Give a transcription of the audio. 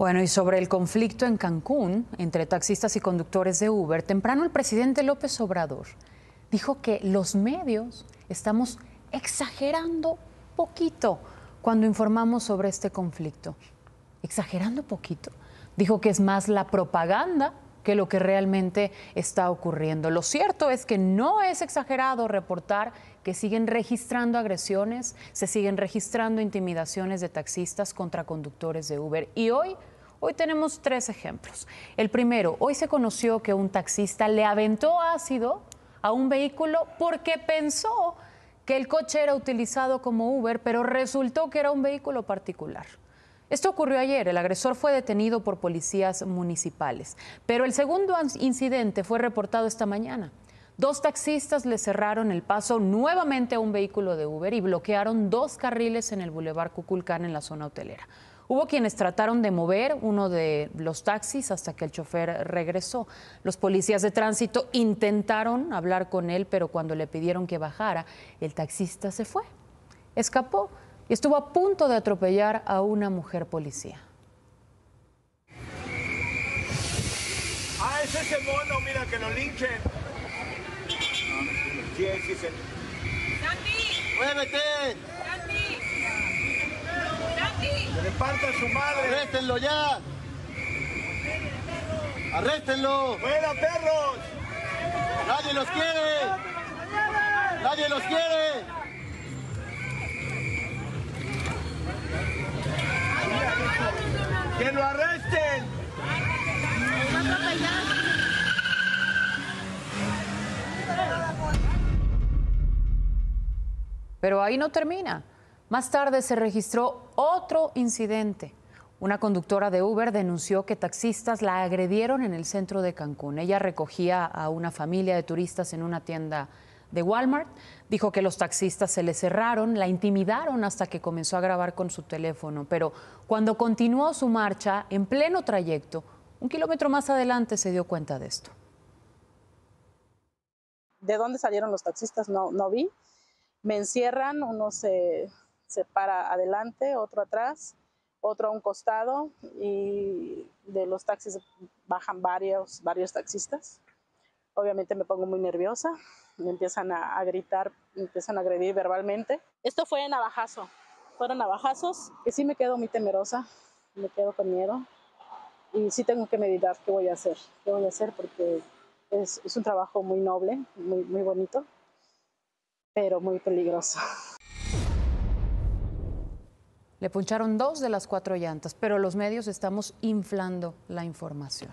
Bueno, y sobre el conflicto en Cancún entre taxistas y conductores de Uber, temprano el presidente López Obrador dijo que los medios estamos exagerando poquito cuando informamos sobre este conflicto. Exagerando poquito. Dijo que es más la propaganda que lo que realmente está ocurriendo. Lo cierto es que no es exagerado reportar que siguen registrando agresiones, se siguen registrando intimidaciones de taxistas contra conductores de Uber. Y hoy, hoy tenemos tres ejemplos. El primero, hoy se conoció que un taxista le aventó ácido a un vehículo porque pensó que el coche era utilizado como Uber, pero resultó que era un vehículo particular. Esto ocurrió ayer. El agresor fue detenido por policías municipales. Pero el segundo incidente fue reportado esta mañana. Dos taxistas le cerraron el paso nuevamente a un vehículo de Uber y bloquearon dos carriles en el Boulevard Cuculcán en la zona hotelera. Hubo quienes trataron de mover uno de los taxis hasta que el chofer regresó. Los policías de tránsito intentaron hablar con él, pero cuando le pidieron que bajara, el taxista se fue. Escapó y estuvo a punto de atropellar a una mujer policía. Ah, es ese mono, mira, que lo linchen. Sí, sí, sí. ¡Santi! ¡Muévete! ¡Santi! ¡Santi! ¡Que le parta su madre! ¡Arréstenlo ya! ¡Arréstenlo! ¡Fuera, perros! ¡Nadie los quiere! ¡Nadie los quiere! ¡Que lo arresten! Pero ahí no termina. Más tarde se registró otro incidente. Una conductora de Uber denunció que taxistas la agredieron en el centro de Cancún. Ella recogía a una familia de turistas en una tienda de Walmart. Dijo que los taxistas se le cerraron, la intimidaron hasta que comenzó a grabar con su teléfono. Pero cuando continuó su marcha, en pleno trayecto, un kilómetro más adelante se dio cuenta de esto. ¿De dónde salieron los taxistas? No, vi. Me encierran, uno se, se para adelante, otro atrás, otro a un costado y de los taxis bajan varios, varios taxistas. Obviamente me pongo muy nerviosa, me empiezan a, gritar, me empiezan a agredir verbalmente. Esto fue navajazo, fueron navajazos y sí me quedo muy temerosa, me quedo con miedo y sí tengo que meditar qué voy a hacer, qué voy a hacer porque es, es un trabajo muy noble, muy, muy bonito, pero muy peligroso. Le puncharon dos de las cuatro llantas, pero los medios estamos inflando la información.